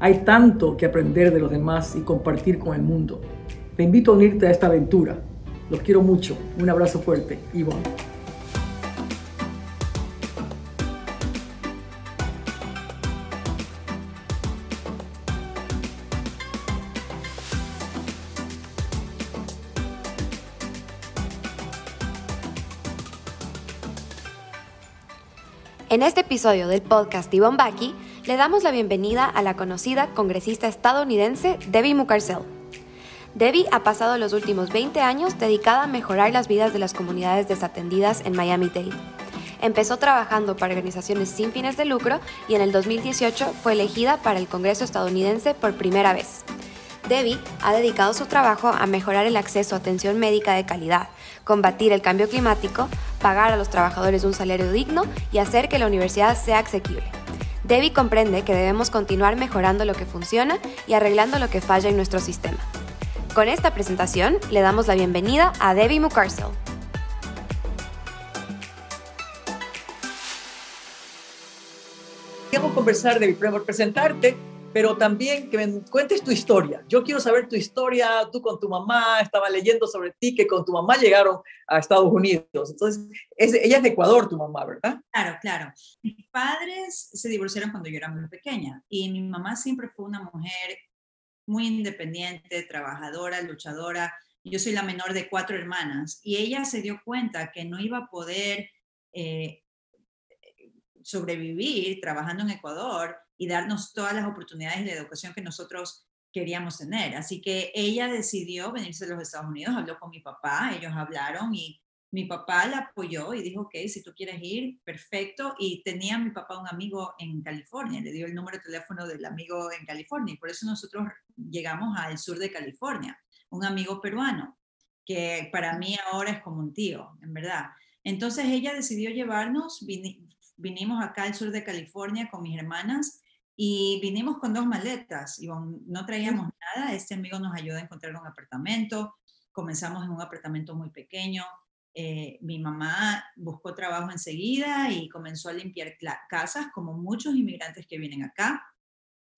hay tanto que aprender de los demás y compartir con el mundo. Te invito a unirte a esta aventura. Los quiero mucho. Un abrazo fuerte. Ivonne. En este episodio del podcast Ivonne Baki, le damos la bienvenida a la conocida congresista estadounidense Debbie Mucarsel. Debbie ha pasado los últimos 20 años dedicada a mejorar las vidas de las comunidades desatendidas en Miami-Dade. Empezó trabajando para organizaciones sin fines de lucro y en el 2018 fue elegida para el Congreso estadounidense por primera vez. Debbie ha dedicado su trabajo a mejorar el acceso a atención médica de calidad, combatir el cambio climático, pagar a los trabajadores un salario digno y hacer que la universidad sea asequible. Debbie comprende que debemos continuar mejorando lo que funciona y arreglando lo que falla en nuestro sistema. Con esta presentación le damos la bienvenida a Debbie Mucarsel. Queremos conversar, Debbie, por presentarte pero también que me cuentes tu historia. Yo quiero saber tu historia, tú con tu mamá, estaba leyendo sobre ti, que con tu mamá llegaron a Estados Unidos. Entonces, ella es de Ecuador, tu mamá, ¿verdad? Claro, claro. Mis padres se divorciaron cuando yo era muy pequeña y mi mamá siempre fue una mujer muy independiente, trabajadora, luchadora. Yo soy la menor de cuatro hermanas y ella se dio cuenta que no iba a poder eh, sobrevivir trabajando en Ecuador y darnos todas las oportunidades de educación que nosotros queríamos tener. Así que ella decidió venirse a los Estados Unidos, habló con mi papá, ellos hablaron y mi papá la apoyó y dijo, ok, si tú quieres ir, perfecto. Y tenía mi papá un amigo en California, le dio el número de teléfono del amigo en California y por eso nosotros llegamos al sur de California, un amigo peruano, que para mí ahora es como un tío, en verdad. Entonces ella decidió llevarnos, vinimos acá al sur de California con mis hermanas y vinimos con dos maletas y no traíamos nada. Este amigo nos ayudó a encontrar un apartamento. Comenzamos en un apartamento muy pequeño. Eh, mi mamá buscó trabajo enseguida y comenzó a limpiar casas como muchos inmigrantes que vienen acá.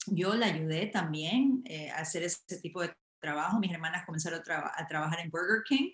Yo la ayudé también eh, a hacer ese tipo de trabajo. Mis hermanas comenzaron a, trabajar en Burger King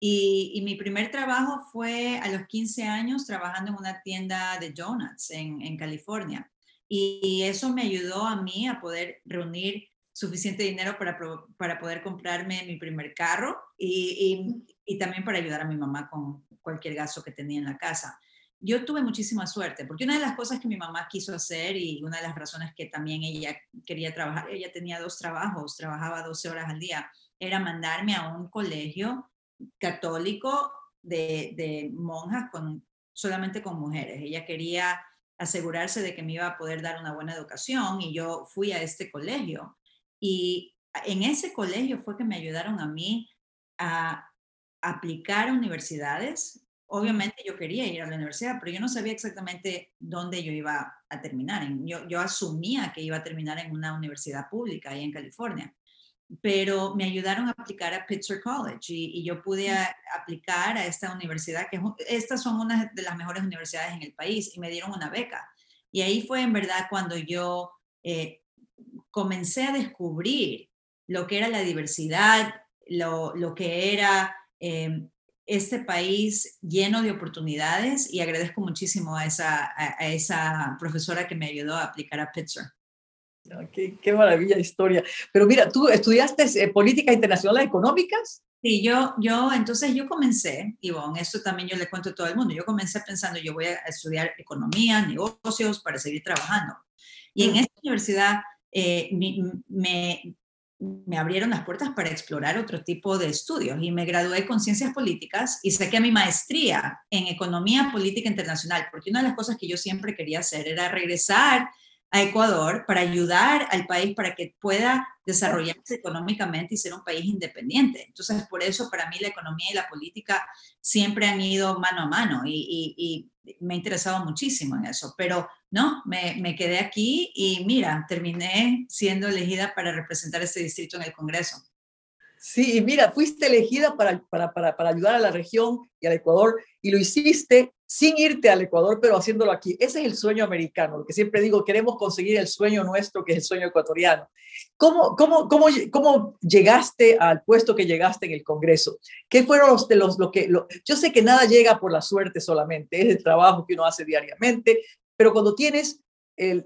y, mi primer trabajo fue a los 15 años trabajando en una tienda de donuts en, en California. Y eso me ayudó a mí a poder reunir suficiente dinero para, para poder comprarme mi primer carro y, y, también para ayudar a mi mamá con cualquier gasto que tenía en la casa. Yo tuve muchísima suerte, porque una de las cosas que mi mamá quiso hacer y una de las razones que también ella quería trabajar, ella tenía dos trabajos, trabajaba 12 horas al día, era mandarme a un colegio católico de, de monjas con, solamente con mujeres. Ella quería asegurarse de que me iba a poder dar una buena educación y yo fui a este colegio. Y en ese colegio fue que me ayudaron a mí a aplicar a universidades. Obviamente yo quería ir a la universidad, pero yo no sabía exactamente dónde yo iba a terminar. Yo, yo asumía que iba a terminar en una universidad pública ahí en California pero me ayudaron a aplicar a Pittsburgh College y, yo pude aplicar a esta universidad, que estas son una de las mejores universidades en el país, y me dieron una beca. Y ahí fue en verdad cuando yo eh, comencé a descubrir lo que era la diversidad, lo, lo que era eh, este país lleno de oportunidades y agradezco muchísimo a esa, a esa profesora que me ayudó a aplicar a Pittsburgh. Qué, qué, maravilla historia. Pero mira, tú estudiaste eh, políticas internacionales económicas. Sí, yo, yo, entonces yo comencé, Ivonne, esto también yo le cuento a todo el mundo, yo comencé pensando, yo voy a estudiar economía, negocios para seguir trabajando. Y en mm. esta universidad eh, me, me, abrieron las puertas para explorar otro tipo de estudios y me gradué con ciencias políticas y saqué mi maestría en economía política internacional, porque una de las cosas que yo siempre quería hacer era regresar a Ecuador para ayudar al país para que pueda desarrollarse económicamente y ser un país independiente. Entonces, por eso para mí la economía y la política siempre han ido mano a mano y, me ha interesado muchísimo en eso. Pero no, me, me, quedé aquí y mira, terminé siendo elegida para representar este distrito en el Congreso. Sí, mira, fuiste elegida para, para, para, para, ayudar a la región y al Ecuador y lo hiciste sin irte al Ecuador, pero haciéndolo aquí. Ese es el sueño americano, lo que siempre digo, queremos conseguir el sueño nuestro, que es el sueño ecuatoriano. ¿Cómo, cómo, cómo, cómo llegaste al puesto que llegaste en el Congreso? ¿Qué fueron los, de los lo que... Yo sé que nada llega por la suerte solamente, es el trabajo que uno hace diariamente, pero cuando tienes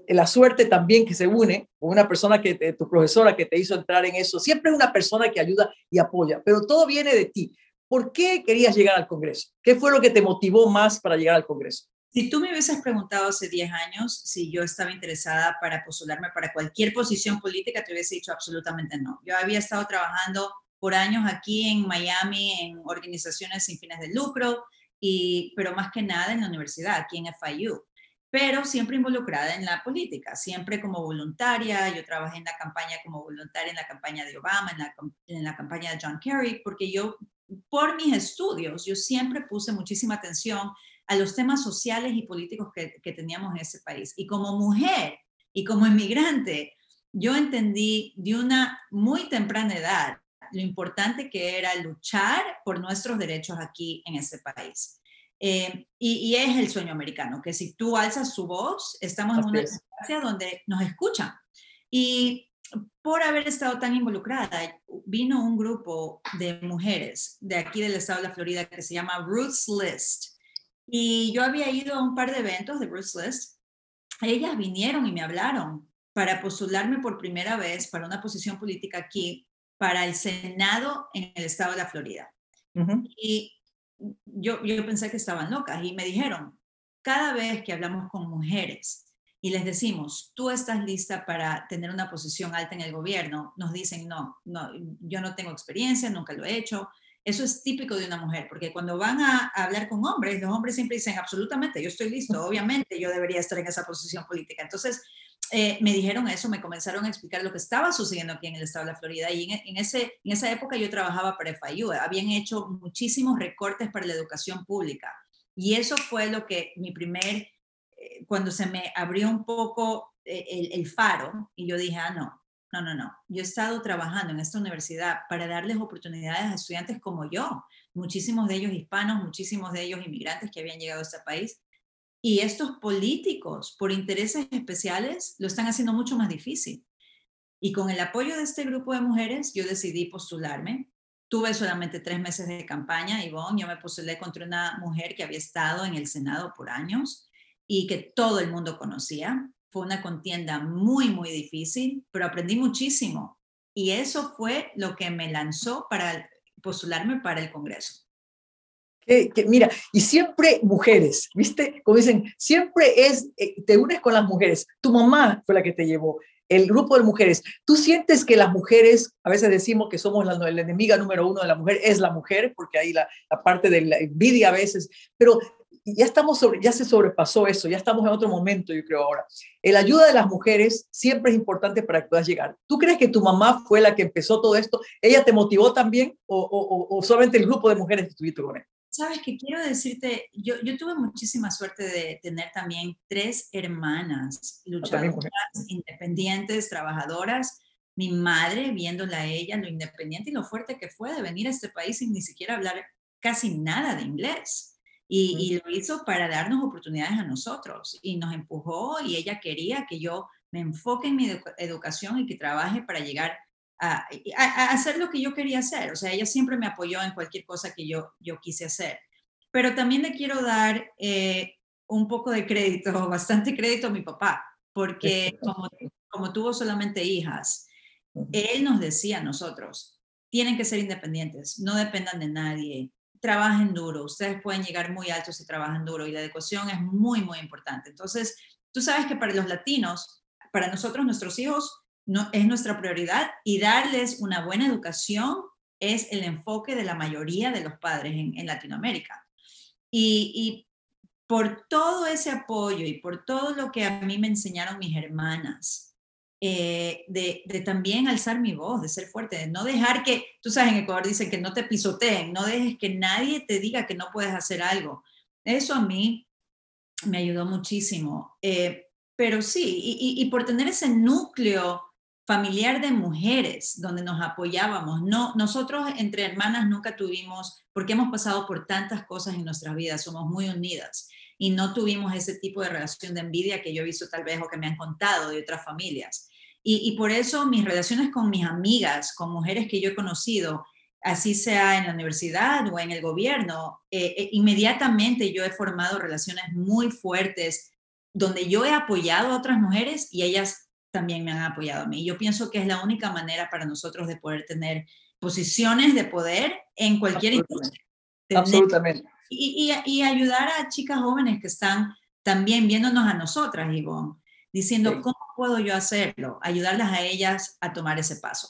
la suerte también que se une con una persona que tu profesora que te hizo entrar en eso, siempre es una persona que ayuda y apoya, pero todo viene de ti. ¿Por qué querías llegar al Congreso? ¿Qué fue lo que te motivó más para llegar al Congreso? Si tú me hubieses preguntado hace 10 años si yo estaba interesada para postularme para cualquier posición política, te hubiese dicho absolutamente no. Yo había estado trabajando por años aquí en Miami en organizaciones sin fines de lucro, y, pero más que nada en la universidad, aquí en FIU pero siempre involucrada en la política, siempre como voluntaria. Yo trabajé en la campaña como voluntaria en la campaña de Obama, en la, en la campaña de John Kerry, porque yo, por mis estudios, yo siempre puse muchísima atención a los temas sociales y políticos que, que teníamos en ese país. Y como mujer y como inmigrante, yo entendí de una muy temprana edad lo importante que era luchar por nuestros derechos aquí en ese país. Eh, y, es el sueño americano, que si tú alzas su voz, estamos en una situación donde nos escuchan. Y por haber estado tan involucrada, vino un grupo de mujeres de aquí del estado de la Florida que se llama Ruth's List. Y yo había ido a un par de eventos de Ruth's List. Ellas vinieron y me hablaron para postularme por primera vez para una posición política aquí, para el Senado en el estado de la Florida. Y yo, yo pensé que estaban locas y me dijeron, cada vez que hablamos con mujeres y les decimos, tú estás lista para tener una posición alta en el gobierno, nos dicen, no, no, yo no tengo experiencia, nunca lo he hecho. Eso es típico de una mujer, porque cuando van a, hablar con hombres, los hombres siempre dicen, absolutamente, yo estoy listo, obviamente yo debería estar en esa posición política. Entonces, eh, me dijeron eso, me comenzaron a explicar lo que estaba sucediendo aquí en el estado de la Florida. Y en, ese, en esa época yo trabajaba para FIU. Habían hecho muchísimos recortes para la educación pública. Y eso fue lo que mi primer, eh, cuando se me abrió un poco eh, el, el, faro, y yo dije, ah, no, no, no, no. Yo he estado trabajando en esta universidad para darles oportunidades a estudiantes como yo, muchísimos de ellos hispanos, muchísimos de ellos inmigrantes que habían llegado a este país y estos políticos, por intereses especiales, lo están haciendo mucho más difícil. Y con el apoyo de este grupo de mujeres, yo decidí postularme. Tuve solamente tres meses de campaña, Ivonne. Yo me postulé contra una mujer que había estado en el Senado por años y que todo el mundo conocía. Fue una contienda muy, muy difícil, pero aprendí muchísimo. Y eso fue lo que me lanzó para postularme para el Congreso. Que, mira, y siempre mujeres, ¿viste? Como dicen, siempre es, eh, te unes con las mujeres. Tu mamá fue la que te llevó, el grupo de mujeres. ¿Tú sientes que las mujeres, a veces decimos que somos la, la enemiga número uno de la mujer, es la mujer, porque hay la, la parte de la envidia a veces, pero ya estamos sobre, ya se sobrepasó eso, ya estamos en otro momento, yo creo ahora. La ayuda de las mujeres siempre es importante para que puedas llegar. ¿Tú crees que tu mamá fue la que empezó todo esto? ¿Ella te motivó también o, o, o solamente el grupo de mujeres que estuviste con? Sabes que quiero decirte, yo, yo tuve muchísima suerte de tener también tres hermanas luchadoras, independientes, trabajadoras. Mi madre, viéndola a ella, lo independiente y lo fuerte que fue de venir a este país sin ni siquiera hablar casi nada de inglés. Y, y, lo hizo para darnos oportunidades a nosotros y nos empujó y ella quería que yo me enfoque en mi educación y que trabaje para llegar a, hacer lo que yo quería hacer. O sea, ella siempre me apoyó en cualquier cosa que yo, yo quise hacer. Pero también le quiero dar eh, un poco de crédito, bastante crédito a mi papá, porque como, como tuvo solamente hijas, él nos decía a nosotros, tienen que ser independientes, no dependan de nadie, trabajen duro, ustedes pueden llegar muy altos si trabajan duro y la educación es muy, muy importante. Entonces, tú sabes que para los latinos, para nosotros, nuestros hijos, no, es nuestra prioridad y darles una buena educación es el enfoque de la mayoría de los padres en, Latinoamérica. Y, por todo ese apoyo y por todo lo que a mí me enseñaron mis hermanas, eh, de, de, también alzar mi voz, de ser fuerte, de no dejar que, tú sabes, en Ecuador dicen que no te pisoteen, no dejes que nadie te diga que no puedes hacer algo. Eso a mí me ayudó muchísimo. Eh, pero sí, y, y, por tener ese núcleo familiar de mujeres donde nos apoyábamos. No, nosotros entre hermanas nunca tuvimos, porque hemos pasado por tantas cosas en nuestras vidas, somos muy unidas y no tuvimos ese tipo de relación de envidia que yo he visto tal vez o que me han contado de otras familias. Y, por eso mis relaciones con mis amigas, con mujeres que yo he conocido, así sea en la universidad o en el gobierno, eh, eh, inmediatamente yo he formado relaciones muy fuertes donde yo he apoyado a otras mujeres y ellas también me han apoyado a mí. Yo pienso que es la única manera para nosotros de poder tener posiciones de poder en cualquier industria. Absolutamente. Y, y, ayudar a chicas jóvenes que están también viéndonos a nosotras, Ivonne, diciendo, ¿cómo puedo yo hacerlo? Ayudarlas a ellas a tomar ese paso.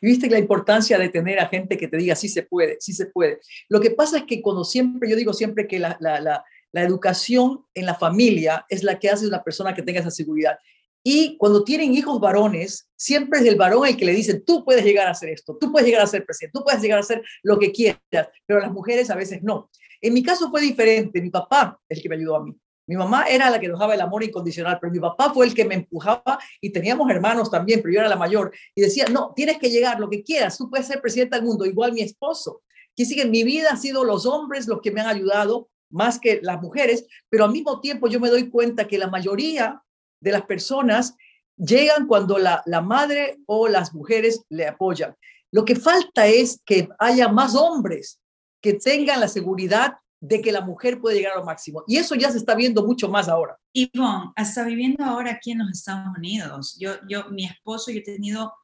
Y viste la importancia de tener a gente que te diga, sí se puede, sí se puede. Lo que pasa es que cuando siempre, yo digo siempre que la, la, la, la educación en la familia es la que hace una persona que tenga esa seguridad. Y cuando tienen hijos varones, siempre es el varón el que le dicen, tú puedes llegar a hacer esto, tú puedes llegar a ser presidente, tú puedes llegar a hacer lo que quieras, pero las mujeres a veces no. En mi caso fue diferente, mi papá es el que me ayudó a mí. Mi mamá era la que dejaba el amor incondicional, pero mi papá fue el que me empujaba y teníamos hermanos también, pero yo era la mayor. Y decía, no, tienes que llegar, lo que quieras, tú puedes ser presidente del mundo, igual mi esposo. Que sigue, mi vida ha sido los hombres los que me han ayudado más que las mujeres, pero al mismo tiempo yo me doy cuenta que la mayoría de las personas llegan cuando la, la madre o las mujeres le apoyan. Lo que falta es que haya más hombres que tengan la seguridad de que la mujer puede llegar a lo máximo. Y eso ya se está viendo mucho más ahora. Ivonne, hasta viviendo ahora aquí en los Estados Unidos, yo, yo, mi esposo, yo he tenido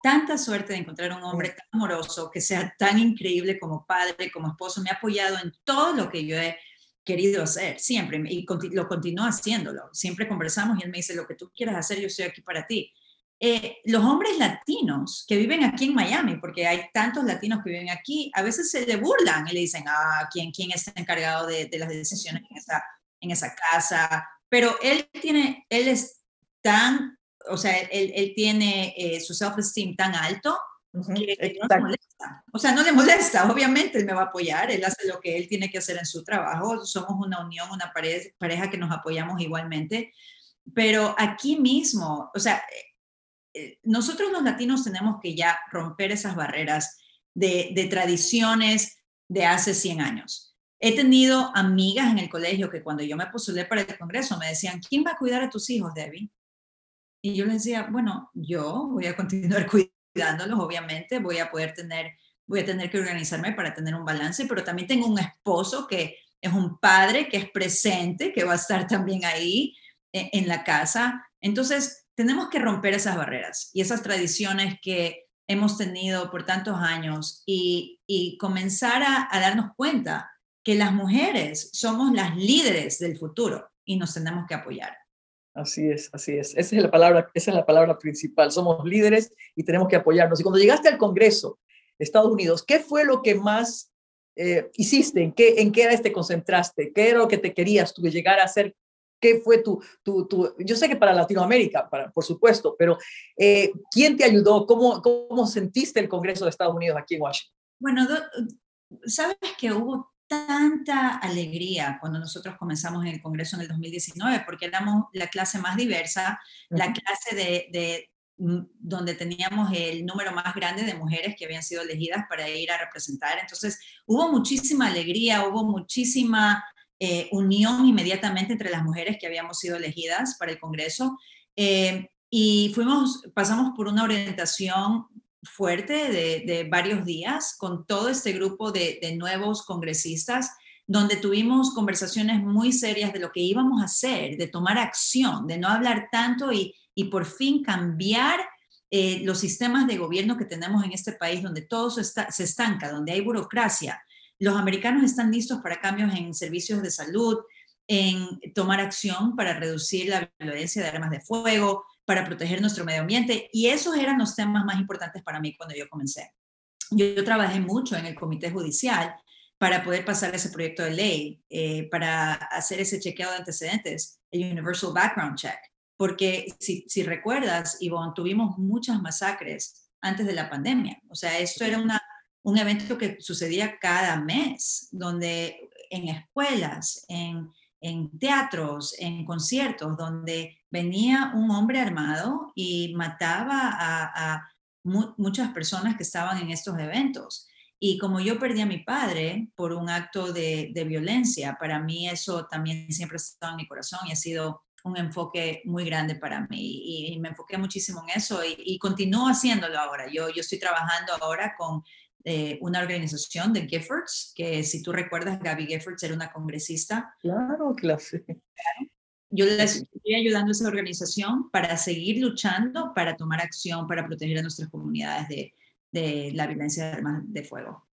tanta suerte de encontrar un hombre amoroso, que sea tan increíble como padre, como esposo, me ha apoyado en todo lo que yo he querido hacer, siempre, y lo continúa haciéndolo. Siempre conversamos y él me dice, lo que tú quieras hacer, yo estoy aquí para ti. Eh, los hombres latinos que viven aquí en Miami, porque hay tantos latinos que viven aquí, a veces se le burlan y le dicen, ah, ¿quién, quién está encargado de, las decisiones en esa, en esa casa? Pero él tiene, él es tan, o sea, él, él tiene eh, su self-esteem tan alto que no le molesta. O sea, no le molesta, obviamente él me va a apoyar, él hace lo que él tiene que hacer en su trabajo, somos una unión, una pareja, pareja que nos apoyamos igualmente, pero aquí mismo, o sea, eh, nosotros los latinos tenemos que ya romper esas barreras de, tradiciones de hace 100 años. He tenido amigas en el colegio que cuando yo me postulé para el Congreso me decían, ¿quién va a cuidar a tus hijos, Debbie? Y yo les decía, bueno, yo voy a continuar cuidándolos, obviamente, voy a poder tener, voy a tener que organizarme para tener un balance, pero también tengo un esposo que es un padre que es presente, que va a estar también ahí eh, en la casa. Entonces, tenemos que romper esas barreras y esas tradiciones que hemos tenido por tantos años y, comenzar a, darnos cuenta que las mujeres somos las líderes del futuro y nos tenemos que apoyar. Así es, así es. Esa es la palabra, esa es la palabra principal. Somos líderes y tenemos que apoyarnos. Y cuando llegaste al Congreso de Estados Unidos, ¿qué fue lo que más eh, hiciste? ¿En qué, ¿En qué este concentraste? ¿Qué era lo que te querías tú llegar a ser ¿Qué fue tu, tu, tu, yo sé que para Latinoamérica, para, por supuesto, pero eh, ¿quién te ayudó? ¿Cómo, ¿Cómo sentiste el Congreso de Estados Unidos aquí en Washington? Bueno, sabes que hubo tanta alegría cuando nosotros comenzamos en el Congreso en el 2019, porque éramos la clase más diversa, la clase de, de mm, donde teníamos el número más grande de mujeres que habían sido elegidas para ir a representar. Entonces, hubo muchísima alegría, hubo muchísima eh, unión inmediatamente entre las mujeres que habíamos sido elegidas para el Congreso. Eh, y fuimos, pasamos por una orientación fuerte de, varios días con todo este grupo de, nuevos congresistas, donde tuvimos conversaciones muy serias de lo que íbamos a hacer, de tomar acción, de no hablar tanto y, por fin cambiar eh, los sistemas de gobierno que tenemos en este país, donde todo se, se estanca, donde hay burocracia, los americanos están listos para cambios en servicios de salud, en tomar acción para reducir la violencia de armas de fuego, para proteger nuestro medio ambiente. Y esos eran los temas más importantes para mí cuando yo comencé. Yo, trabajé mucho en el comité judicial para poder pasar ese proyecto de ley, eh, para hacer ese chequeo de antecedentes, el Universal Background Check. Porque si, si recuerdas, Ivonne, tuvimos muchas masacres antes de la pandemia. O sea, esto era un evento que sucedía cada mes, donde en escuelas, en, en teatros, en conciertos, donde venía un hombre armado y mataba a, muchas personas que estaban en estos eventos. Y como yo perdí a mi padre por un acto de, violencia, para mí eso también siempre ha estado en mi corazón y ha sido un enfoque muy grande para mí. Y, me enfoqué muchísimo en eso y, y continúo haciéndolo ahora. Yo, yo estoy trabajando ahora con eh, una organización de Giffords, que si tú recuerdas, Gaby Giffords era una congresista. Claro, clase. Yo les estoy ayudando a esa organización para seguir luchando, para tomar acción, para proteger a nuestras comunidades de, de la violencia de armas de fuego.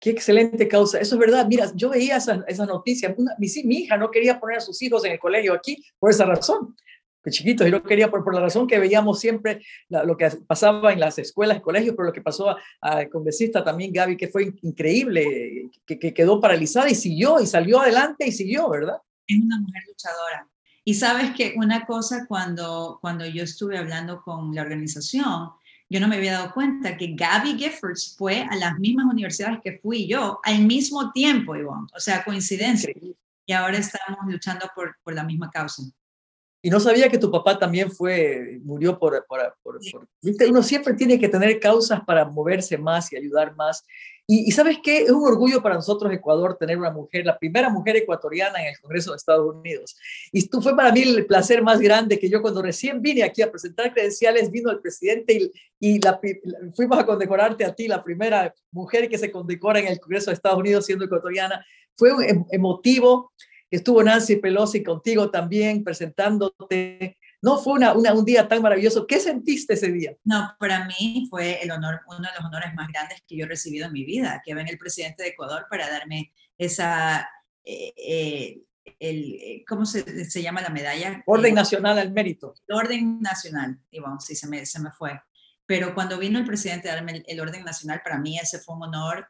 Qué excelente causa. Eso es verdad. Mira, yo veía esa, esa noticia. mi, mi, hija no quería poner a sus hijos en el colegio aquí por esa razón chiquitos, y no quería, por, por la razón que veíamos siempre lo que pasaba en las escuelas, colegios, pero lo que pasó a, congresista también, Gaby, que fue increíble, que, que, quedó paralizada y siguió, y salió adelante y siguió, ¿verdad? Es una mujer luchadora. Y sabes que una cosa, cuando, cuando yo estuve hablando con la organización, yo no me había dado cuenta que Gaby Giffords fue a las mismas universidades que fui yo al mismo tiempo, Ivonne. O sea, coincidencia. Y ahora estamos luchando por, por la misma causa. Y no sabía que tu papá también fue, murió por, por, por, ¿viste? Uno siempre tiene que tener causas para moverse más y ayudar más. Y, sabes qué, es un orgullo para nosotros Ecuador tener una mujer, la primera mujer ecuatoriana en el Congreso de Estados Unidos. Y tú fue para mí el placer más grande que yo cuando recién vine aquí a presentar credenciales, vino el presidente y, y la, fuimos a condecorarte a ti, la primera mujer que se condecora en el Congreso de Estados Unidos siendo ecuatoriana. Fue un em, emotivo estuvo Nancy Pelosi contigo también presentándote. No fue una, un día tan maravilloso. ¿Qué sentiste ese día? No, para mí fue el honor, uno de los honores más grandes que yo he recibido en mi vida, que venga el presidente de Ecuador para darme esa, eh, eh, el, eh, ¿cómo se, se, llama la medalla? Orden Nacional al Mérito. Orden Nacional, y bueno, sí, se me, se me fue. Pero cuando vino el presidente a darme el, el Orden Nacional, para mí ese fue un honor,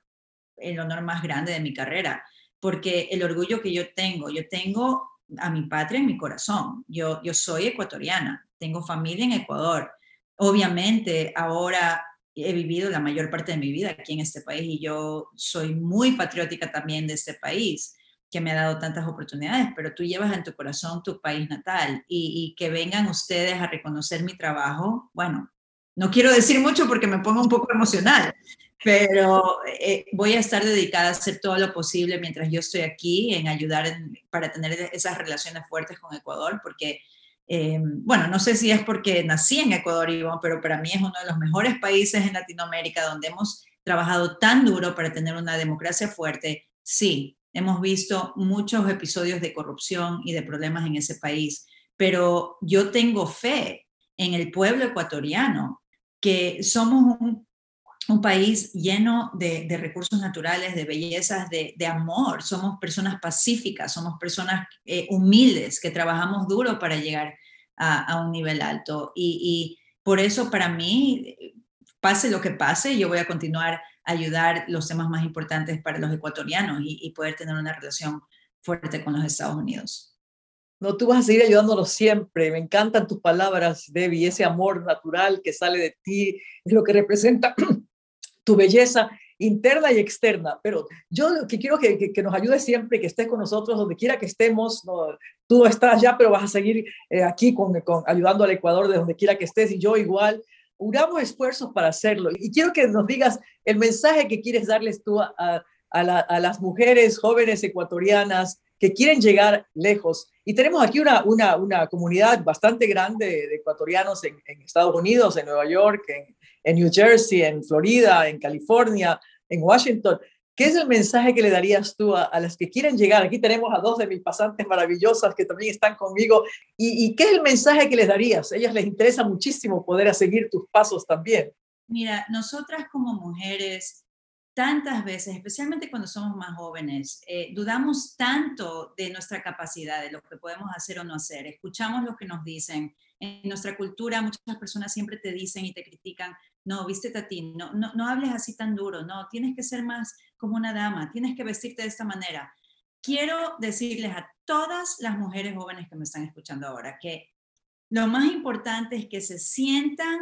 el honor más grande de mi carrera porque el orgullo que yo tengo, yo tengo a mi patria en mi corazón, yo, yo soy ecuatoriana, tengo familia en Ecuador. Obviamente ahora he vivido la mayor parte de mi vida aquí en este país y yo soy muy patriótica también de este país que me ha dado tantas oportunidades, pero tú llevas en tu corazón tu país natal y, y que vengan ustedes a reconocer mi trabajo, bueno, no quiero decir mucho porque me pongo un poco emocional, pero eh, voy a estar dedicada a hacer todo lo posible mientras yo estoy aquí en ayudar para tener esas relaciones fuertes con Ecuador, porque, eh, bueno, no sé si es porque nací en Ecuador, Ivonne, pero para mí es uno de los mejores países en Latinoamérica donde hemos trabajado tan duro para tener una democracia fuerte. Sí, hemos visto muchos episodios de corrupción y de problemas en ese país, pero yo tengo fe en el pueblo ecuatoriano, que somos un un país lleno de, recursos naturales, de bellezas, de, amor. Somos personas pacíficas, somos personas eh, humildes que trabajamos duro para llegar a, un nivel alto. Y, por eso para mí, pase lo que pase, yo voy a continuar a ayudar los temas más importantes para los ecuatorianos y, poder tener una relación fuerte con los Estados Unidos. No, tú vas a seguir ayudándonos siempre. Me encantan tus palabras, Debbie, ese amor natural que sale de ti, es lo que representa tu belleza interna y externa. Pero yo que quiero que, que, nos ayude siempre, que estés con nosotros donde quiera que estemos. No, tú estás ya, pero vas a seguir eh, aquí con, con, ayudando al Ecuador de donde quiera que estés y yo igual. Unamos esfuerzos para hacerlo. Y quiero que nos digas el mensaje que quieres darles tú a, a, a las mujeres jóvenes ecuatorianas que quieren llegar lejos. Y tenemos aquí una, una, una comunidad bastante grande de, ecuatorianos en, en, Estados Unidos, en Nueva York, en, en New Jersey, en Florida, en California, en Washington. ¿Qué es el mensaje que le darías tú a, las que quieren llegar? Aquí tenemos a dos de mis pasantes maravillosas que también están conmigo. ¿Y, ¿Y, qué es el mensaje que les darías? A ellas les interesa muchísimo poder seguir tus pasos también. Mira, nosotras como mujeres, tantas veces, especialmente cuando somos más jóvenes, eh, dudamos tanto de nuestra capacidad, de lo que podemos hacer o no hacer. Escuchamos lo que nos dicen en nuestra cultura muchas personas siempre te dicen y te critican, no, viste a ti, no, no, no hables así tan duro, no, tienes que ser más como una dama, tienes que vestirte de esta manera. Quiero decirles a todas las mujeres jóvenes que me están escuchando ahora que lo más importante es que se sientan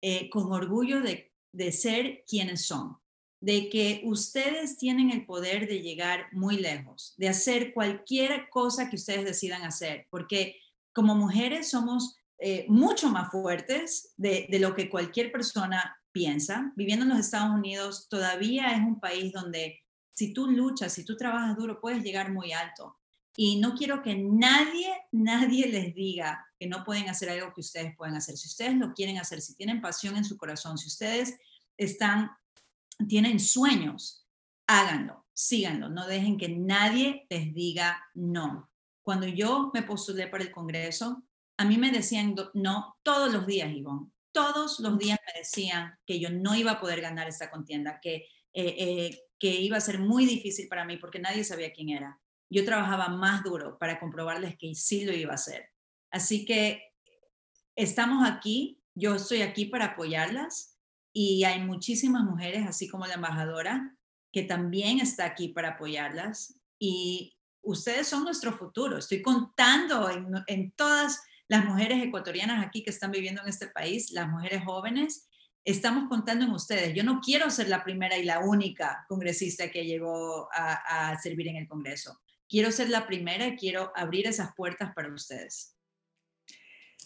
eh, con orgullo de, de ser quienes son, de que ustedes tienen el poder de llegar muy lejos, de hacer cualquier cosa que ustedes decidan hacer, porque como mujeres somos eh, mucho más fuertes de, lo que cualquier persona piensa. Viviendo en los Estados Unidos todavía es un país donde si tú luchas, si tú trabajas duro, puedes llegar muy alto. Y no quiero que nadie, nadie les diga que no pueden hacer algo que ustedes pueden hacer. Si ustedes lo quieren hacer, si tienen pasión en su corazón, si ustedes están, tienen sueños, háganlo, síganlo. No dejen que nadie les diga no. Cuando yo me postulé para el Congreso, a mí me decían no todos los días, Ivonne. Todos los días me decían que yo no iba a poder ganar esta contienda, que, eh, eh, que iba a ser muy difícil para mí porque nadie sabía quién era. Yo trabajaba más duro para comprobarles que sí lo iba a hacer. Así que estamos aquí, yo estoy aquí para apoyarlas y hay muchísimas mujeres, así como la embajadora, que también está aquí para apoyarlas y ustedes son nuestro futuro. Estoy contando en, en todas las mujeres ecuatorianas aquí que están viviendo en este país, las mujeres jóvenes, estamos contando en ustedes. Yo no quiero ser la primera y la única congresista que llegó a, servir en el Congreso. Quiero ser la primera y quiero abrir esas puertas para ustedes.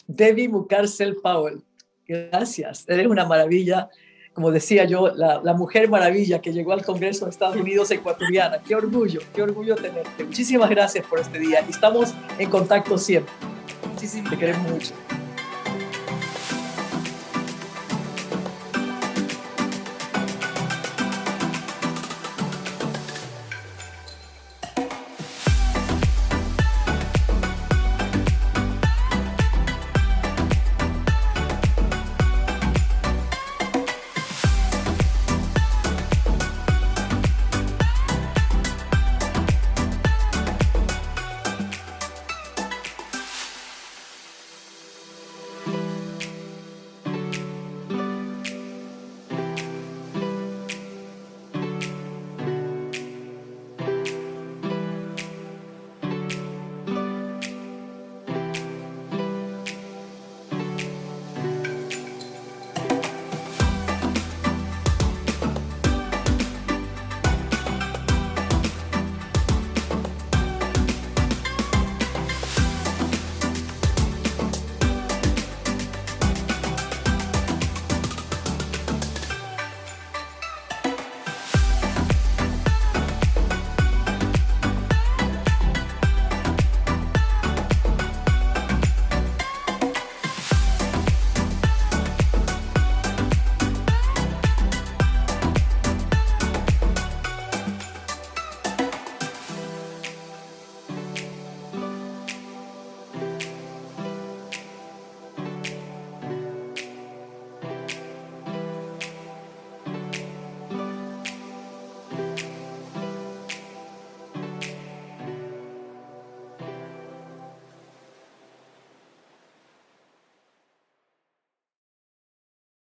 Debbie Mucarcel Powell, gracias. Eres una maravilla. Como decía yo, la, la, mujer maravilla que llegó al Congreso de Estados Unidos ecuatoriana. Qué orgullo, qué orgullo tenerte. Muchísimas gracias por este día. Estamos en contacto siempre. Muchísimas Te queremos mucho.